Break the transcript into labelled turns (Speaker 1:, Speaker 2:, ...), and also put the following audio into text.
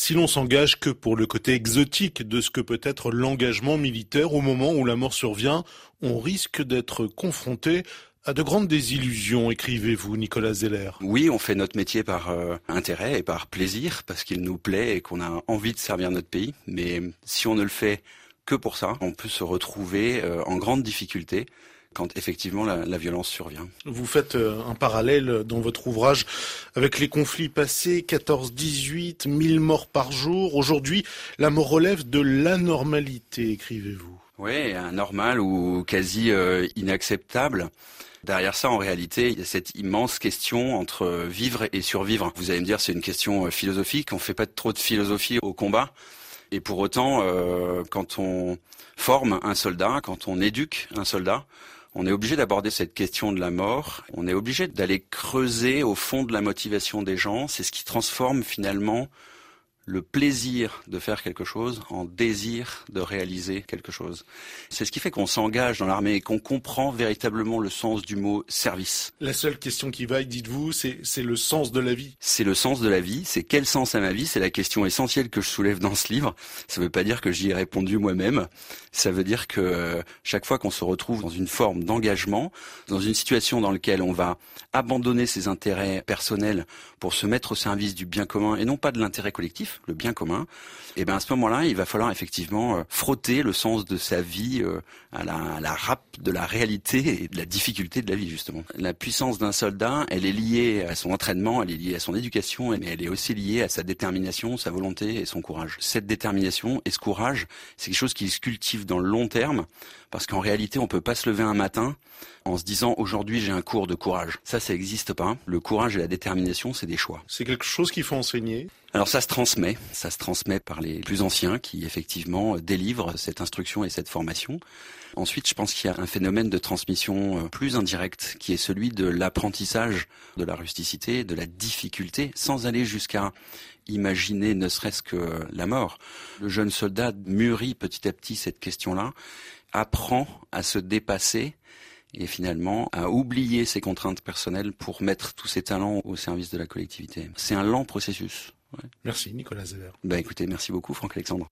Speaker 1: si l'on s'engage que pour le côté exotique de ce que peut être l'engagement militaire au moment où la mort survient, on risque d'être confronté à de grandes désillusions, écrivez-vous, Nicolas Zeller.
Speaker 2: Oui, on fait notre métier par euh, intérêt et par plaisir, parce qu'il nous plaît et qu'on a envie de servir notre pays. Mais si on ne le fait que pour ça, on peut se retrouver euh, en grande difficulté quand effectivement la, violence survient.
Speaker 1: Vous faites euh, un parallèle dans votre ouvrage avec les conflits passés, 14-18, 1000 morts par jour. Aujourd'hui, la mort relève de l'anormalité, écrivez-vous.
Speaker 2: Oui, anormal ou quasi inacceptable. Derrière ça, en réalité, il y a cette immense question entre vivre et survivre. Vous allez me dire, c'est une question euh, philosophique. On fait pas trop de philosophie au combat. Et pour autant, euh, quand on forme un soldat, quand on éduque un soldat, on est obligé d'aborder cette question de la mort. On est obligé d'aller creuser au fond de la motivation des gens. C'est ce qui transforme finalement le plaisir de faire quelque chose en désir de réaliser quelque chose. C'est ce qui fait qu'on s'engage dans l'armée et qu'on comprend véritablement le sens du mot service.
Speaker 1: La seule question qui vaille, dites-vous, c'est le sens de la vie.
Speaker 2: C'est le sens de la vie, c'est quel sens à ma vie, c'est la question essentielle que je soulève dans ce livre. Ça ne veut pas dire que j'y ai répondu moi-même, ça veut dire que euh, chaque fois qu'on se retrouve dans une forme d'engagement, dans une situation dans laquelle on va abandonner ses intérêts personnels pour se mettre au service du bien commun et non pas de l'intérêt collectif, le bien commun, et eh ben à ce moment-là, il va falloir effectivement euh, frotter le sens de sa vie euh, à la, à râpe de la réalité et de la difficulté de la vie justement. La puissance d'un soldat, elle est liée à son entraînement, elle est liée à son éducation, mais elle est aussi liée à sa détermination, sa volonté et son courage. Cette détermination et ce courage, c'est quelque chose qui se cultive dans le long terme, parce qu'en réalité, on peut pas se lever un matin en se disant aujourd'hui j'ai un cours de courage. Ça, ça n'existe pas. Le courage et la détermination, c'est des choix.
Speaker 1: C'est quelque chose qu'il faut enseigner.
Speaker 2: Alors ça se transmet, ça se transmet par les plus anciens qui effectivement délivrent cette instruction et cette formation. Ensuite, je pense qu'il y a un phénomène de transmission euh, plus indirect qui est celui de l'apprentissage de la rusticité, de la difficulté, sans aller jusqu'à imaginer ne serait-ce que la mort. Le jeune soldat mûrit petit à petit cette question-là, apprend à se dépasser et finalement à oublier ses contraintes personnelles pour mettre tous ses talents au service de la collectivité. C'est un lent processus.
Speaker 1: Merci Nicolas Zeller.
Speaker 2: Ben écoutez, merci beaucoup Franck Alexandre.